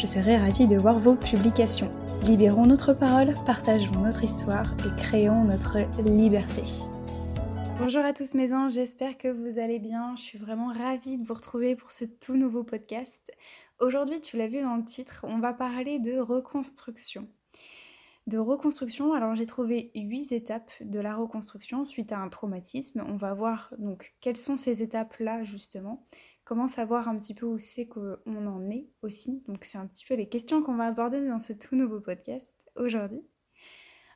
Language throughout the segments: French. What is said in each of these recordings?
Je serai ravie de voir vos publications. Libérons notre parole, partageons notre histoire et créons notre liberté. Bonjour à tous mes anges, j'espère que vous allez bien. Je suis vraiment ravie de vous retrouver pour ce tout nouveau podcast. Aujourd'hui, tu l'as vu dans le titre, on va parler de reconstruction. De reconstruction, alors j'ai trouvé huit étapes de la reconstruction suite à un traumatisme. On va voir donc quelles sont ces étapes-là justement comment savoir un petit peu où c'est qu'on en est aussi. Donc c'est un petit peu les questions qu'on va aborder dans ce tout nouveau podcast aujourd'hui.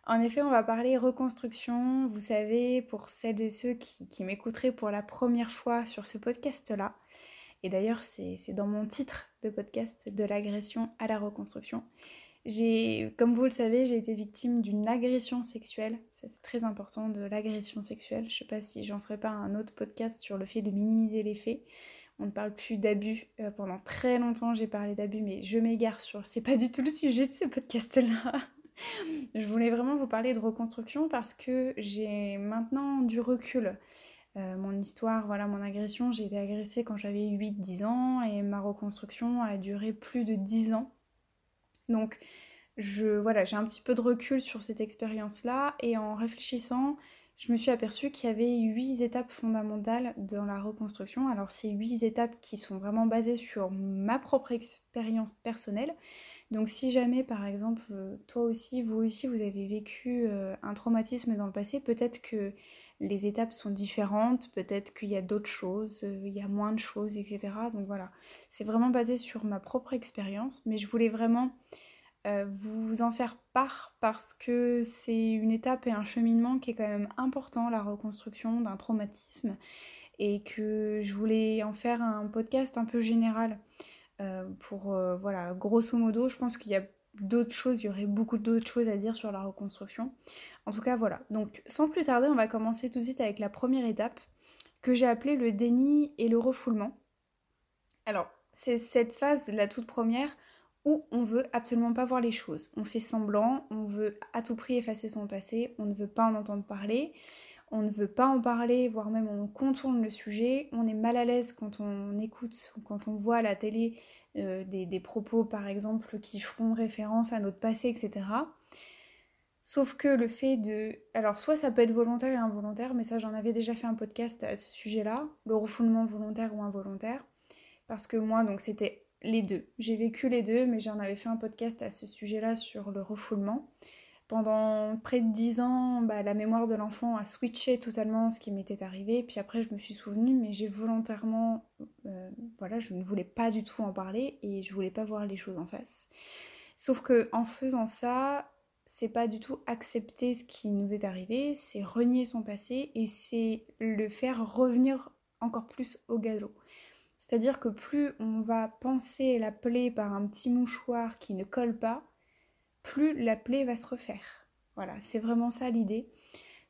En effet, on va parler reconstruction. Vous savez, pour celles et ceux qui, m'écouteraient pour la première fois sur ce podcast-là, et d'ailleurs c'est dans mon titre de podcast, de l'agression à la reconstruction. Comme vous le savez, j'ai été victime d'une agression sexuelle. C'est très important de l'agression sexuelle. Je sais pas si j'en ferai pas un autre podcast sur le fait de minimiser les faits on ne parle plus d'abus. Euh, pendant très longtemps, j'ai parlé d'abus, mais je m'égare sur. C'est pas du tout le sujet de ce podcast-là. je voulais vraiment vous parler de reconstruction parce que j'ai maintenant du recul. Euh, mon histoire, voilà, mon agression, j'ai été agressée quand j'avais 8-10 ans et ma reconstruction a duré plus de 10 ans. Donc, je, voilà, j'ai un petit peu de recul sur cette expérience-là et en réfléchissant, je me suis aperçue qu'il y avait huit étapes fondamentales dans la reconstruction. Alors c'est huit étapes qui sont vraiment basées sur ma propre expérience personnelle. Donc si jamais par exemple toi aussi, vous aussi, vous avez vécu euh, un traumatisme dans le passé, peut-être que les étapes sont différentes, peut-être qu'il y a d'autres choses, euh, il y a moins de choses, etc. Donc voilà, c'est vraiment basé sur ma propre expérience, mais je voulais vraiment euh, vous en faire part parce que c'est une étape et un cheminement qui est quand même important, la reconstruction d'un traumatisme, et que je voulais en faire un podcast un peu général. Euh, pour, euh, voilà, grosso modo, je pense qu'il y a d'autres choses, il y aurait beaucoup d'autres choses à dire sur la reconstruction. En tout cas, voilà. Donc, sans plus tarder, on va commencer tout de suite avec la première étape que j'ai appelée le déni et le refoulement. Alors, c'est cette phase, la toute première, où on veut absolument pas voir les choses. On fait semblant, on veut à tout prix effacer son passé, on ne veut pas en entendre parler, on ne veut pas en parler, voire même on contourne le sujet, on est mal à l'aise quand on écoute ou quand on voit à la télé euh, des, propos par exemple qui feront référence à notre passé, etc. Sauf que le fait de... Alors soit ça peut être volontaire et involontaire, mais ça j'en avais déjà fait un podcast à ce sujet-là, le refoulement volontaire ou involontaire. Parce que moi, donc c'était les deux. J'ai vécu les deux, mais j'en avais fait un podcast à ce sujet-là sur le refoulement. Pendant près de dix ans, bah, la mémoire de l'enfant a switché totalement ce qui m'était arrivé. Puis après, je me suis souvenue, mais j'ai volontairement, euh, voilà, je ne voulais pas du tout en parler et je voulais pas voir les choses en face. Sauf que en faisant ça, c'est pas du tout accepter ce qui nous est arrivé, c'est renier son passé et c'est le faire revenir encore plus au galop. C'est-à-dire que plus on va penser la plaie par un petit mouchoir qui ne colle pas, plus la plaie va se refaire. Voilà, c'est vraiment ça l'idée.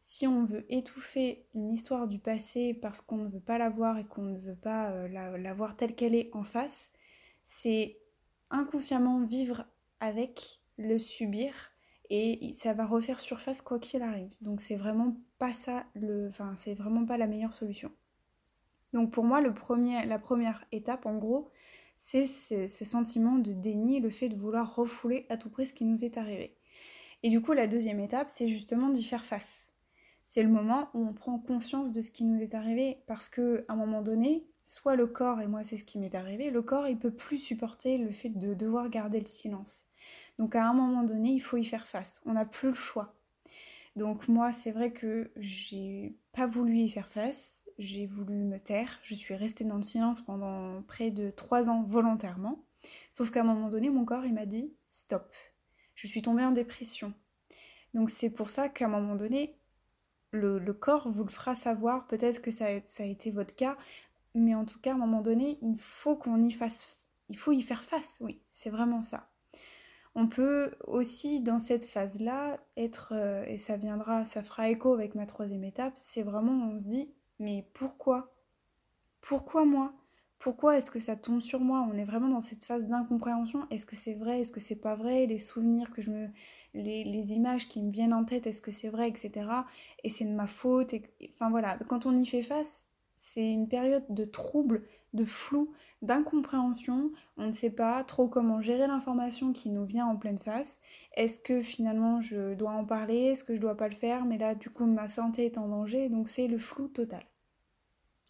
Si on veut étouffer une histoire du passé parce qu'on ne veut pas la voir et qu'on ne veut pas euh, la, voir telle qu'elle est en face, c'est inconsciemment vivre avec, le subir et ça va refaire surface quoi qu'il arrive. Donc c'est vraiment pas ça le enfin c'est vraiment pas la meilleure solution. Donc pour moi, la première étape, en gros, c'est ce, sentiment de déni, le fait de vouloir refouler à tout prix ce qui nous est arrivé. Et du coup, la deuxième étape, c'est justement d'y faire face. C'est le moment où on prend conscience de ce qui nous est arrivé, parce que à un moment donné, soit le corps, et moi c'est ce qui m'est arrivé, le corps il peut plus supporter le fait de devoir garder le silence. Donc à un moment donné, il faut y faire face. On n'a plus le choix. Donc moi, c'est vrai que j'ai pas voulu y faire face j'ai voulu me taire, je suis restée dans le silence pendant près de trois ans volontairement. Sauf qu'à un moment donné, mon corps, il m'a dit stop. Je suis tombée en dépression. Donc c'est pour ça qu'à un moment donné, le, corps vous le fera savoir. Peut-être que ça, ça, a été votre cas, mais en tout cas, à un moment donné, il faut qu'on y fasse, il faut y faire face. Oui, c'est vraiment ça. On peut aussi dans cette phase-là être, euh, et ça viendra, ça fera écho avec ma troisième étape, c'est vraiment on se dit, mais pourquoi? Pourquoi moi? Pourquoi est-ce que ça tombe sur moi? On est vraiment dans cette phase d'incompréhension. Est-ce que c'est vrai? Est-ce que c'est pas vrai? Les souvenirs que je me. Les, images qui me viennent en tête, est-ce que c'est vrai, etc. Et c'est de ma faute. Enfin voilà, quand on y fait face, c'est une période de trouble, de flou, d'incompréhension. On ne sait pas trop comment gérer l'information qui nous vient en pleine face. Est-ce que finalement je dois en parler? Est-ce que je dois pas le faire? Mais là, du coup, ma santé est en danger. Donc c'est le flou total.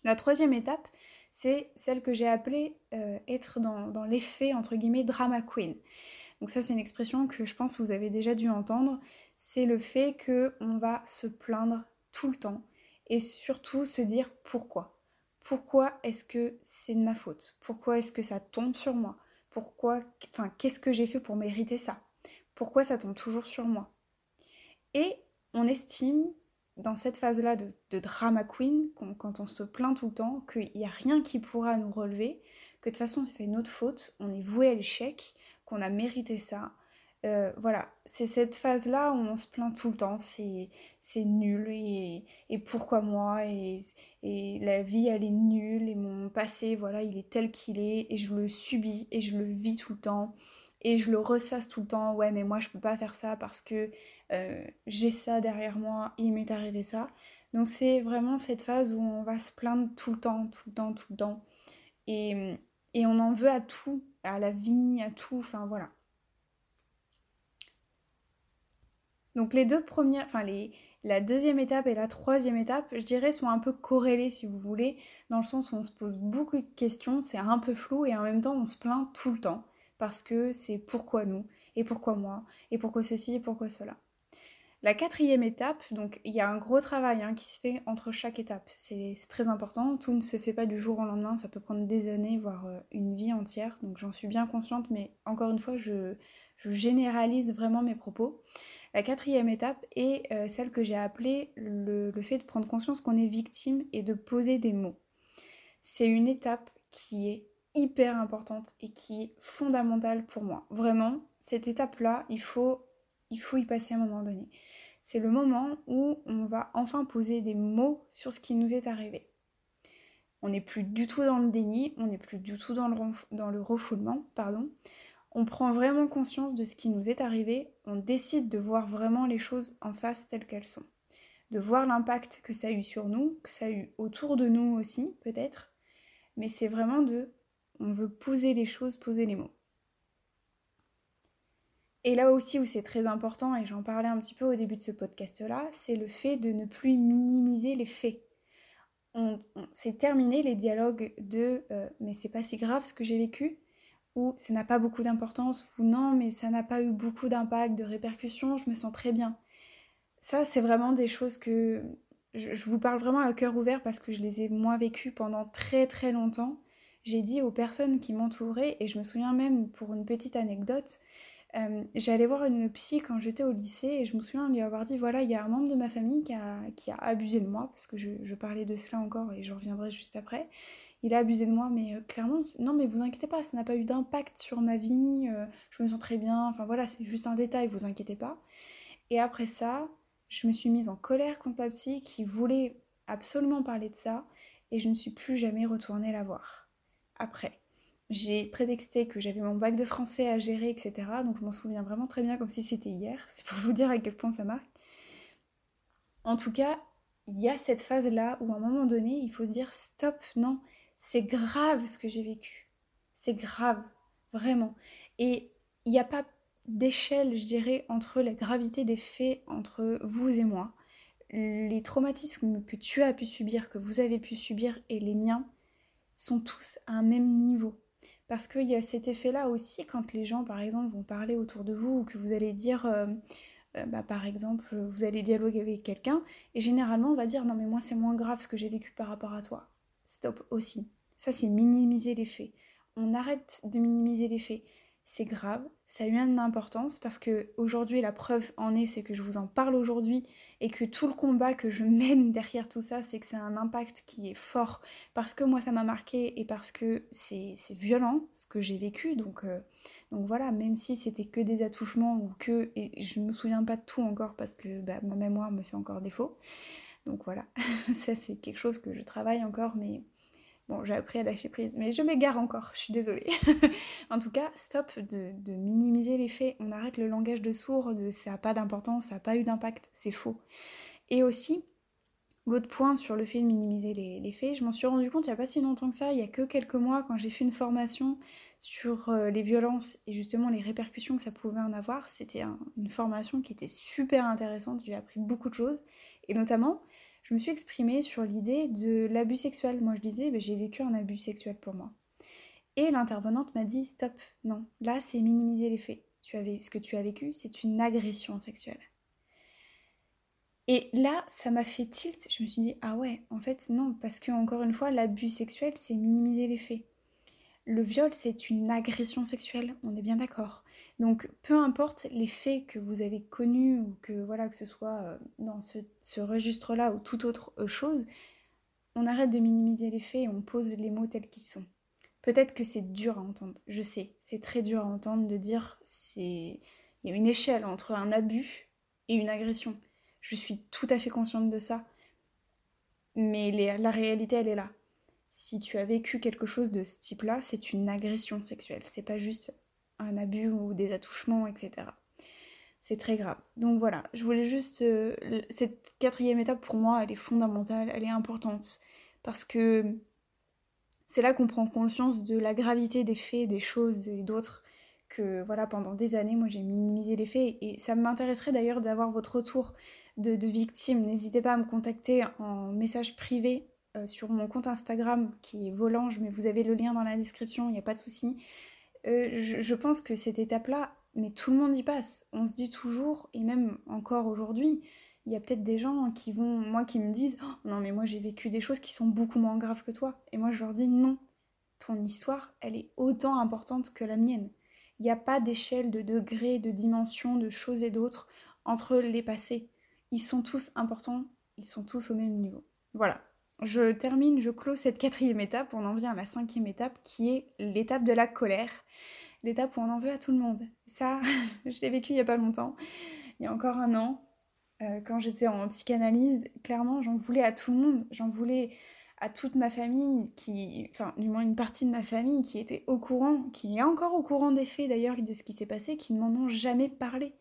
La troisième étape, c'est celle que j'ai appelée euh, être dans, l'effet, entre guillemets, drama queen. Donc ça, c'est une expression que je pense que vous avez déjà dû entendre. C'est le fait qu'on va se plaindre tout le temps et surtout se dire pourquoi. Pourquoi est-ce que c'est de ma faute? Pourquoi est-ce que ça tombe sur moi? Pourquoi, qu'est-ce que j'ai fait pour mériter ça? Pourquoi ça tombe toujours sur moi? Et on estime dans cette phase-là de, drama queen, quand on se plaint tout le temps, qu'il n'y a rien qui pourra nous relever, que de toute façon c'est notre faute, on est voué à l'échec, qu'on a mérité ça. Euh, voilà, c'est cette phase-là où on se plaint tout le temps, c'est, nul et, pourquoi moi et, et, la vie elle est nulle et mon passé voilà il est tel qu'il est et je le subis et je le vis tout le temps et je le ressasse tout le temps, ouais mais moi je peux pas faire ça parce que euh, j'ai ça derrière moi, il m'est arrivé ça. Donc c'est vraiment cette phase où on va se plaindre tout le temps, tout le temps, tout le temps. Et, et on en veut à tout, à la vie, à tout, enfin voilà. Donc les deux premières, enfin la deuxième étape et la troisième étape, je dirais, sont un peu corrélées si vous voulez, dans le sens où on se pose beaucoup de questions, c'est un peu flou et en même temps on se plaint tout le temps parce que c'est pourquoi nous, et pourquoi moi, et pourquoi ceci, et pourquoi cela. La quatrième étape, donc il y a un gros travail hein, qui se fait entre chaque étape. C'est très important. Tout ne se fait pas du jour au lendemain. Ça peut prendre des années, voire euh, une vie entière. Donc j'en suis bien consciente, mais encore une fois, je, généralise vraiment mes propos. La quatrième étape est euh, celle que j'ai appelée le fait de prendre conscience qu'on est victime et de poser des mots. C'est une étape qui est hyper importante et qui est fondamentale pour moi. Vraiment, cette étape-là, il faut, il faut y passer à un moment donné. C'est le moment où on va enfin poser des mots sur ce qui nous est arrivé. On n'est plus du tout dans le déni, on n'est plus du tout dans le, dans le refoulement, pardon. On prend vraiment conscience de ce qui nous est arrivé, on décide de voir vraiment les choses en face telles qu'elles sont. De voir l'impact que ça a eu sur nous, que ça a eu autour de nous aussi, peut-être. Mais c'est vraiment de on veut poser les choses, poser les mots. Et là aussi où c'est très important, et j'en parlais un petit peu au début de ce podcast-là, c'est le fait de ne plus minimiser les faits. On, c'est terminé les dialogues de euh, mais c'est pas si grave ce que j'ai vécu, ou ça n'a pas beaucoup d'importance, ou non mais ça n'a pas eu beaucoup d'impact, de répercussions, je me sens très bien. Ça c'est vraiment des choses que je, je vous parle vraiment à cœur ouvert parce que je les ai moi vécues pendant très très longtemps j'ai dit aux personnes qui m'entouraient, et je me souviens même pour une petite anecdote, euh, j'allais voir une psy quand j'étais au lycée et je me souviens lui avoir dit voilà, il y a un membre de ma famille qui a, qui a abusé de moi, parce que je, parlais de cela encore et je reviendrai juste après. Il a abusé de moi, mais euh, clairement, non, mais vous inquiétez pas, ça n'a pas eu d'impact sur ma vie, euh, je me sens très bien, enfin voilà, c'est juste un détail, vous inquiétez pas. Et après ça, je me suis mise en colère contre la psy qui voulait absolument parler de ça et je ne suis plus jamais retournée la voir après. J'ai prétexté que j'avais mon bac de français à gérer, etc. Donc je m'en souviens vraiment très bien comme si c'était hier. C'est pour vous dire à quel point ça marque. En tout cas, il y a cette phase-là où à un moment donné, il faut se dire stop, non, c'est grave ce que j'ai vécu. C'est grave, vraiment. Et il n'y a pas d'échelle, je dirais, entre la gravité des faits entre vous et moi. Les traumatismes que tu as pu subir, que vous avez pu subir et les miens, sont tous à un même niveau. Parce qu'il y a cet effet-là aussi quand les gens, par exemple, vont parler autour de vous ou que vous allez dire, euh, euh, bah, par exemple, vous allez dialoguer avec quelqu'un et généralement on va dire non mais moi c'est moins grave ce que j'ai vécu par rapport à toi. Stop aussi. Ça c'est minimiser les faits. On arrête de minimiser les faits. c'est grave, ça a eu une importance parce que aujourd'hui la preuve en est, c'est que je vous en parle aujourd'hui et que tout le combat que je mène derrière tout ça, c'est que c'est un impact qui est fort parce que moi ça m'a marqué et parce que c'est violent ce que j'ai vécu. Donc, euh, donc voilà, même si c'était que des attouchements ou que, et je me souviens pas de tout encore parce que bah, ma mémoire me fait encore défaut. Donc voilà, ça c'est quelque chose que je travaille encore, mais Bon, j'ai appris à lâcher prise, mais je m'égare encore, je suis désolée. en tout cas, stop de, minimiser les faits. On arrête le langage de sourd, ça n'a pas d'importance, ça n'a pas eu d'impact, c'est faux. Et aussi, l'autre point sur le fait de minimiser les, faits, je m'en suis rendu compte il n'y a pas si longtemps que ça, il y a que quelques mois, quand j'ai fait une formation sur euh, les violences et justement les répercussions que ça pouvait en avoir. C'était une formation qui était super intéressante, j'ai appris beaucoup de choses, et notamment je me suis exprimée sur l'idée de l'abus sexuel. Moi, je disais, bah, j'ai vécu un abus sexuel pour moi. Et l'intervenante m'a dit, stop, non, là, c'est minimiser les faits. Tu avais, ce que tu as vécu, c'est une agression sexuelle. Et là, ça m'a fait tilt. Je me suis dit, ah ouais, en fait, non, parce que, encore une fois, l'abus sexuel, c'est minimiser les faits. Le viol, c'est une agression sexuelle, on est bien d'accord. Donc, peu importe les faits que vous avez connus ou que voilà que ce soit euh, dans ce, registre-là ou toute autre euh, chose, on arrête de minimiser les faits et on pose les mots tels qu'ils sont. Peut-être que c'est dur à entendre, je sais, c'est très dur à entendre de dire c'est il y a une échelle entre un abus et une agression. Je suis tout à fait consciente de ça. Mais la réalité, elle est là si tu as vécu quelque chose de ce type-là, c'est une agression sexuelle. C'est pas juste un abus ou des attouchements, etc. C'est très grave. Donc voilà, je voulais juste. Euh, cette quatrième étape, pour moi, elle est fondamentale, elle est importante. Parce que c'est là qu'on prend conscience de la gravité des faits, des choses et d'autres. Que voilà, pendant des années, moi j'ai minimisé les faits. Et ça m'intéresserait d'ailleurs d'avoir votre retour de, de victime. N'hésitez pas à me contacter en message privé euh, sur mon compte Instagram qui est Volange, mais vous avez le lien dans la description, il n'y a pas de souci. Euh, je, pense que cette étape-là, mais tout le monde y passe. On se dit toujours, et même encore aujourd'hui, il y a peut-être des gens qui vont, moi, qui me disent oh, Non, mais moi j'ai vécu des choses qui sont beaucoup moins graves que toi. Et moi je leur dis Non, ton histoire, elle est autant importante que la mienne. Il n'y a pas d'échelle, de degré, de dimension, de choses et d'autres entre les passés. Ils sont tous importants, ils sont tous au même niveau. Voilà, je termine, je clôt cette quatrième étape, on en vient à la cinquième étape qui est l'étape de la colère. L'étape où on en veut à tout le monde. Ça, je l'ai vécu il n'y a pas longtemps, il y a encore un an, euh, quand j'étais en psychanalyse, clairement j'en voulais à tout le monde, j'en voulais à toute ma famille, qui, enfin du moins une partie de ma famille qui était au courant, qui est encore au courant des faits d'ailleurs de ce qui s'est passé, qui ne m'en ont jamais parlé.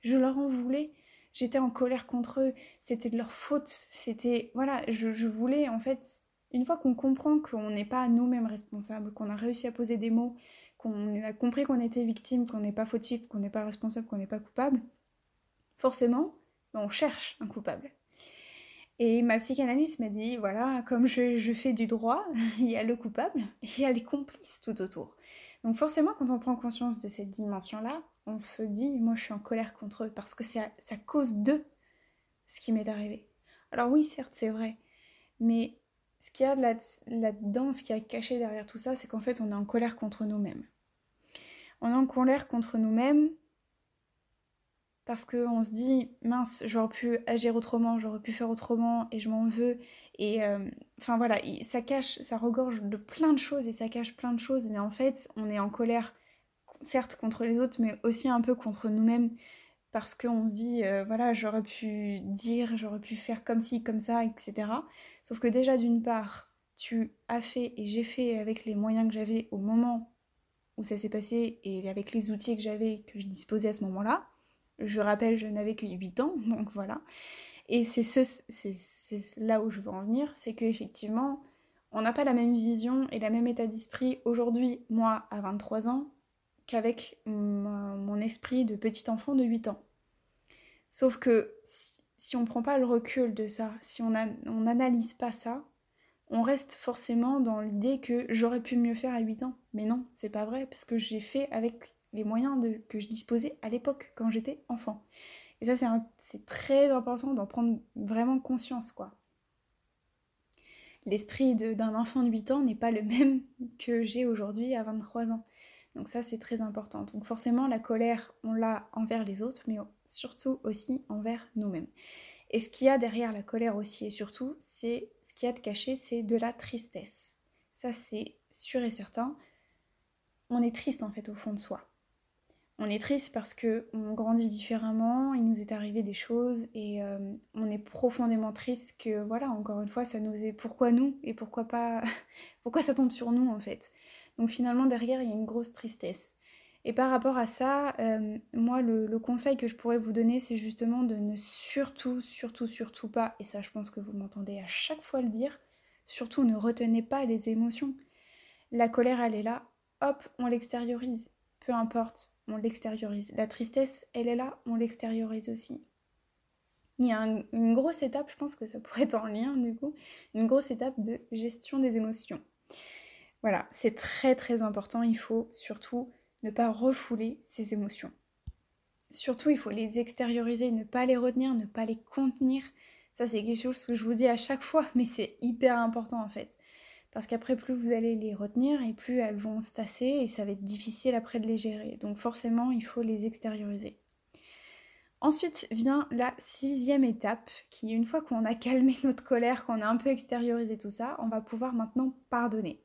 Je leur en voulais j'étais en colère contre eux, c'était de leur faute, c'était... Voilà, je, voulais en fait, une fois qu'on comprend qu'on n'est pas nous-mêmes responsables, qu'on a réussi à poser des mots, qu'on a compris qu'on était victime, qu'on n'est pas fautif, qu'on n'est pas responsable, qu'on n'est pas coupable, forcément, on cherche un coupable. Et ma psychanalyste m'a dit, voilà, comme je, je, fais du droit, il y a le coupable, il y a les complices tout autour. Donc forcément, quand on prend conscience de cette dimension-là, on se dit, moi je suis en colère contre eux parce que c'est à, cause d'eux ce qui m'est arrivé. Alors oui, certes, c'est vrai, mais ce qu'il y a là-dedans, ce qui a caché derrière tout ça, c'est qu'en fait, on est en colère contre nous-mêmes. On est en colère contre nous-mêmes parce qu'on se dit, mince, j'aurais pu agir autrement, j'aurais pu faire autrement, et je m'en veux. Et euh, enfin voilà, ça cache, ça regorge de plein de choses, et ça cache plein de choses, mais en fait, on est en colère certes contre les autres, mais aussi un peu contre nous-mêmes, parce qu'on se dit, euh, voilà, j'aurais pu dire, j'aurais pu faire comme ci, comme ça, etc. Sauf que déjà, d'une part, tu as fait et j'ai fait avec les moyens que j'avais au moment où ça s'est passé et avec les outils que j'avais, que je disposais à ce moment-là. Je rappelle, je n'avais que 8 ans, donc voilà. Et c'est ce, là où je veux en venir, c'est qu'effectivement, on n'a pas la même vision et la même état d'esprit aujourd'hui, moi, à 23 ans, qu'avec mon esprit de petit enfant de 8 ans. Sauf que si, on ne prend pas le recul de ça, si on n'analyse pas ça, on reste forcément dans l'idée que j'aurais pu mieux faire à 8 ans. Mais non, c'est pas vrai, parce que j'ai fait avec les moyens que je disposais à l'époque, quand j'étais enfant. Et ça, c'est très important d'en prendre vraiment conscience, quoi. L'esprit d'un enfant de 8 ans n'est pas le même que j'ai aujourd'hui à 23 ans. Donc ça, c'est très important. Donc forcément, la colère, on l'a envers les autres, mais surtout aussi envers nous-mêmes. Et ce qu'il y a derrière la colère aussi et surtout, c'est ce qu'il y a de caché, c'est de la tristesse. Ça, c'est sûr et certain. On est triste en fait au fond de soi. On est triste parce que on grandit différemment, il nous est arrivé des choses et euh, on est profondément triste que voilà, encore une fois, ça nous est pourquoi nous et pourquoi pas pourquoi ça tombe sur nous en fait. Donc finalement derrière, il y a une grosse tristesse. Et par rapport à ça, euh, moi, le, conseil que je pourrais vous donner, c'est justement de ne surtout, surtout, surtout pas, et ça je pense que vous m'entendez à chaque fois le dire, surtout ne retenez pas les émotions. La colère, elle est là, hop, on l'extériorise. Peu importe, on l'extériorise. La tristesse, elle est là, on l'extériorise aussi. Il y a une grosse étape, je pense que ça pourrait être en lien du coup, une grosse étape de gestion des émotions. Voilà, c'est très très important, il faut surtout ne pas refouler ses émotions. Surtout, il faut les extérioriser, ne pas les retenir, ne pas les contenir. Ça, c'est quelque chose que je vous dis à chaque fois, mais c'est hyper important en fait. Parce qu'après, plus vous allez les retenir et plus elles vont se tasser et ça va être difficile après de les gérer. Donc forcément, il faut les extérioriser. Ensuite vient la sixième étape, qui une fois qu'on a calmé notre colère, qu'on a un peu extériorisé tout ça, on va pouvoir maintenant pardonner.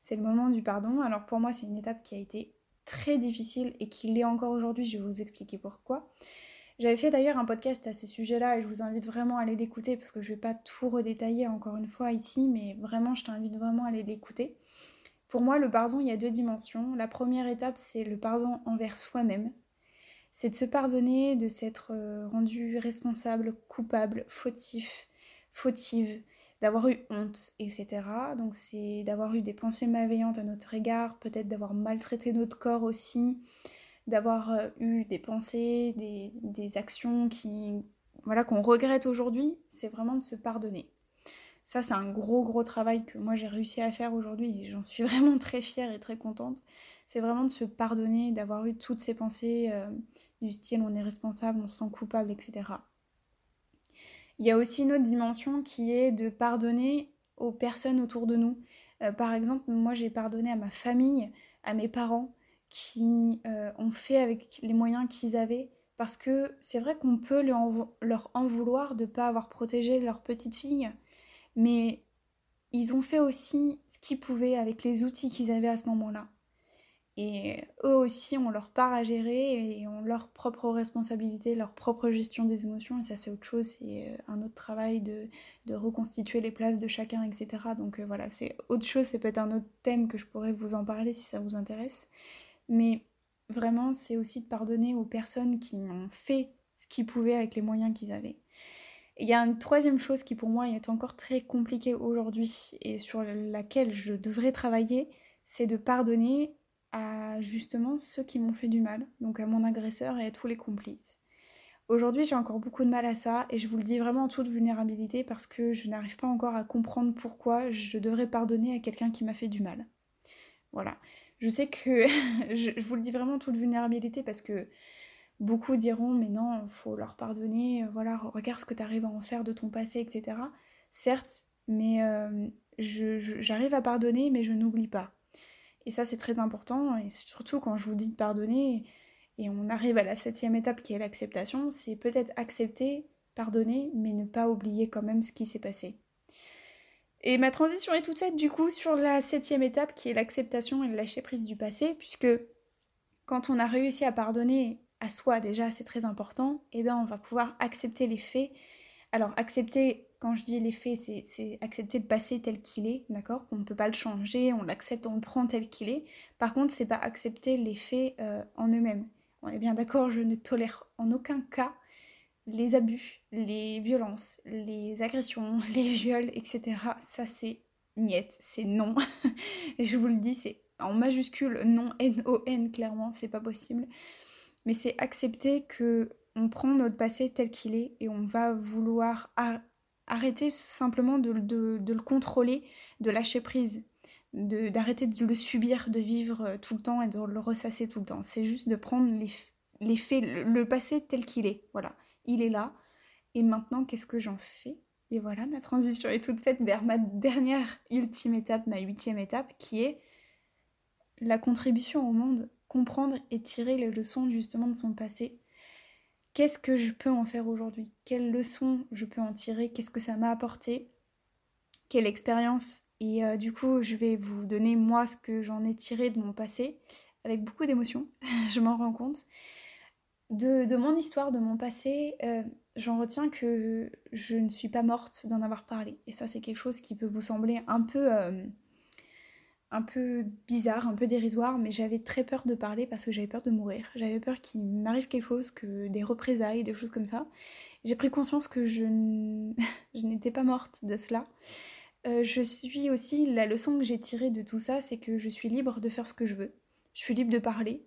C'est le moment du pardon. Alors pour moi, c'est une étape qui a été très difficile et qui l'est encore aujourd'hui, je vais vous expliquer pourquoi. J'avais fait d'ailleurs un podcast à ce sujet-là et je vous invite vraiment à aller l'écouter parce que je ne vais pas tout redétailler encore une fois ici, mais vraiment je t'invite vraiment à aller l'écouter. Pour moi, le pardon, il y a deux dimensions. La première étape, c'est le pardon envers soi-même. C'est de se pardonner, de s'être euh, rendu responsable, coupable, fautif, fautive, d'avoir eu honte, etc. Donc c'est d'avoir eu des pensées malveillantes à notre égard, peut-être d'avoir maltraité notre corps aussi, d'avoir euh, eu des pensées, des, actions qui voilà qu'on regrette aujourd'hui, c'est vraiment de se pardonner. Ça c'est un gros gros travail que moi j'ai réussi à faire aujourd'hui et j'en suis vraiment très fière et très contente. C'est vraiment de se pardonner, d'avoir eu toutes ces pensées euh, du style on est responsable, on se sent coupable, etc. Il y a aussi une autre dimension qui est de pardonner aux personnes autour de nous. Euh, par exemple, moi j'ai pardonné à ma famille, à mes parents, qui euh, ont fait avec les moyens qu'ils avaient. Parce que c'est vrai qu'on peut leur en vouloir de ne pas avoir protégé leur petite fille, mais ils ont fait aussi ce qu'ils pouvaient avec les outils qu'ils avaient à ce moment-là. Et eux aussi ont leur part à gérer et ont leur propre responsabilité, leur propre gestion des émotions. Et ça, c'est autre chose, c'est euh, un autre travail de, reconstituer les places de chacun, etc. Donc euh, voilà, c'est autre chose, c'est peut-être un autre thème que je pourrais vous en parler si ça vous intéresse. Mais vraiment, c'est aussi de pardonner aux personnes qui ont fait ce qu'ils pouvaient avec les moyens qu'ils avaient. Il y a une troisième chose qui pour moi est encore très compliquée aujourd'hui et sur laquelle je devrais travailler, c'est de pardonner à justement ceux qui m'ont fait du mal, donc à mon agresseur et à tous les complices. Aujourd'hui, j'ai encore beaucoup de mal à ça et je vous le dis vraiment en toute vulnérabilité parce que je n'arrive pas encore à comprendre pourquoi je devrais pardonner à quelqu'un qui m'a fait du mal. Voilà. Je sais que je, vous le dis vraiment en toute vulnérabilité parce que beaucoup diront mais non, faut leur pardonner, voilà, regarde ce que tu arrives à en faire de ton passé, etc. Certes, mais euh, j'arrive à pardonner mais je n'oublie pas. Et ça, c'est très important. Et surtout quand je vous dis de pardonner, et on arrive à la septième étape qui est l'acceptation, c'est peut-être accepter, pardonner, mais ne pas oublier quand même ce qui s'est passé. Et ma transition est toute faite du coup sur la septième étape qui est l'acceptation et le lâcher prise du passé, puisque quand on a réussi à pardonner à soi déjà, c'est très important, et eh bien on va pouvoir accepter les faits. Alors accepter quand je dis les faits, c'est accepter le passé tel qu'il est, d'accord? Qu'on ne peut pas le changer, on l'accepte, on le prend tel qu'il est. Par contre, c'est pas accepter les faits euh, en eux-mêmes. On est bien d'accord, je ne tolère en aucun cas les abus, les violences, les agressions, les viols, etc. Ça, c'est niet, c'est non. je vous le dis, c'est en majuscule non, N-O-N, clairement, c'est pas possible. Mais c'est accepter que on prend notre passé tel qu'il est et on va vouloir arrêter simplement de, le contrôler, de lâcher prise, d'arrêter de, le subir, de vivre euh, tout le temps et de le ressasser tout le temps. C'est juste de prendre les, faits, le, passé tel qu'il est. Voilà, il est là. Et maintenant, qu'est-ce que j'en fais? Et voilà, ma transition est toute faite vers ma dernière ultime étape, ma huitième étape, qui est la contribution au monde, comprendre et tirer les leçons justement de son passé. Qu'est-ce que je peux en faire aujourd'hui? Quelles leçons je peux en tirer? Qu'est-ce que ça m'a apporté? Quelle expérience? Et euh, du coup, je vais vous donner moi ce que j'en ai tiré de mon passé, avec beaucoup d'émotion, je m'en rends compte. De, mon histoire, de mon passé, euh, j'en retiens que je ne suis pas morte d'en avoir parlé. Et ça, c'est quelque chose qui peut vous sembler un peu, euh, un peu bizarre, un peu dérisoire, mais j'avais très peur de parler parce que j'avais peur de mourir. J'avais peur qu'il m'arrive quelque chose, que des représailles, des choses comme ça. J'ai pris conscience que je n'étais pas morte de cela. Euh, je suis aussi, la leçon que j'ai tirée de tout ça, c'est que je suis libre de faire ce que je veux. Je suis libre de parler.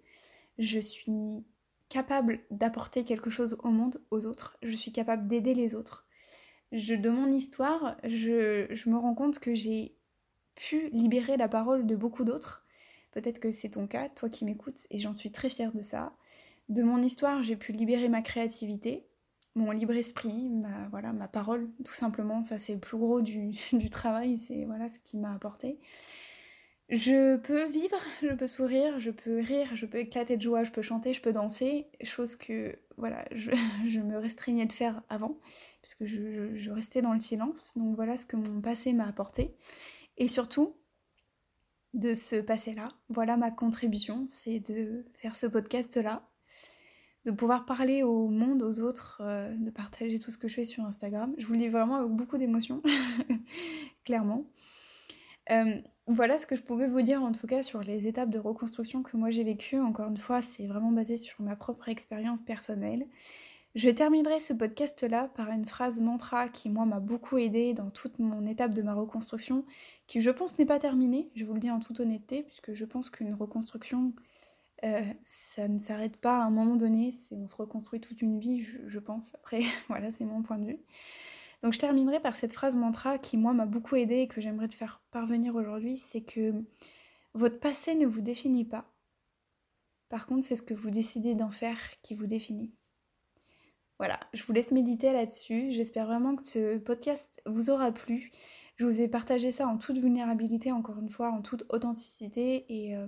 Je suis capable d'apporter quelque chose au monde, aux autres. Je suis capable d'aider les autres. Je, de mon histoire, je, je me rends compte que j'ai pu libérer la parole de beaucoup d'autres. Peut-être que c'est ton cas, toi qui m'écoutes, et j'en suis très fière de ça. De mon histoire, j'ai pu libérer ma créativité, mon libre esprit, ma, voilà, ma parole, tout simplement. Ça, c'est le plus gros du, du travail, c'est voilà ce qui m'a apporté. Je peux vivre, je peux sourire, je peux rire, je peux éclater de joie, je peux chanter, je peux danser, chose que voilà, je, me restreignais de faire avant, puisque je, restais dans le silence. Donc voilà ce que mon passé m'a apporté. Et surtout, de ce passé-là, voilà ma contribution, c'est de faire ce podcast-là, de pouvoir parler au monde, aux autres, euh, de partager tout ce que je fais sur Instagram. Je vous le dis vraiment avec beaucoup d'émotion, clairement. Euh, voilà ce que je pouvais vous dire en tout cas sur les étapes de reconstruction que moi j'ai vécues. Encore une fois, c'est vraiment basé sur ma propre expérience personnelle. Je terminerai ce podcast-là par une phrase mantra qui moi m'a beaucoup aidé dans toute mon étape de ma reconstruction, qui je pense n'est pas terminée, je vous le dis en toute honnêteté, puisque je pense qu'une reconstruction, euh, ça ne s'arrête pas à un moment donné, on se reconstruit toute une vie, je, je pense. Après, voilà, c'est mon point de vue. Donc je terminerai par cette phrase mantra qui moi m'a beaucoup aidé et que j'aimerais te faire parvenir aujourd'hui, c'est que votre passé ne vous définit pas. Par contre, c'est ce que vous décidez d'en faire qui vous définit. Voilà, je vous laisse méditer là-dessus. J'espère vraiment que ce podcast vous aura plu. Je vous ai partagé ça en toute vulnérabilité, encore une fois, en toute authenticité. Et, euh,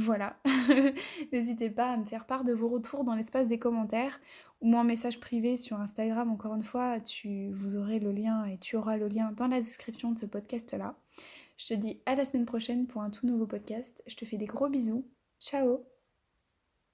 voilà, n'hésitez pas à me faire part de vos retours dans l'espace des commentaires ou en message privé sur Instagram. Encore une fois, tu, vous aurez le lien et tu auras le lien dans la description de ce podcast-là. Je te dis à la semaine prochaine pour un tout nouveau podcast. Je te fais des gros bisous. Ciao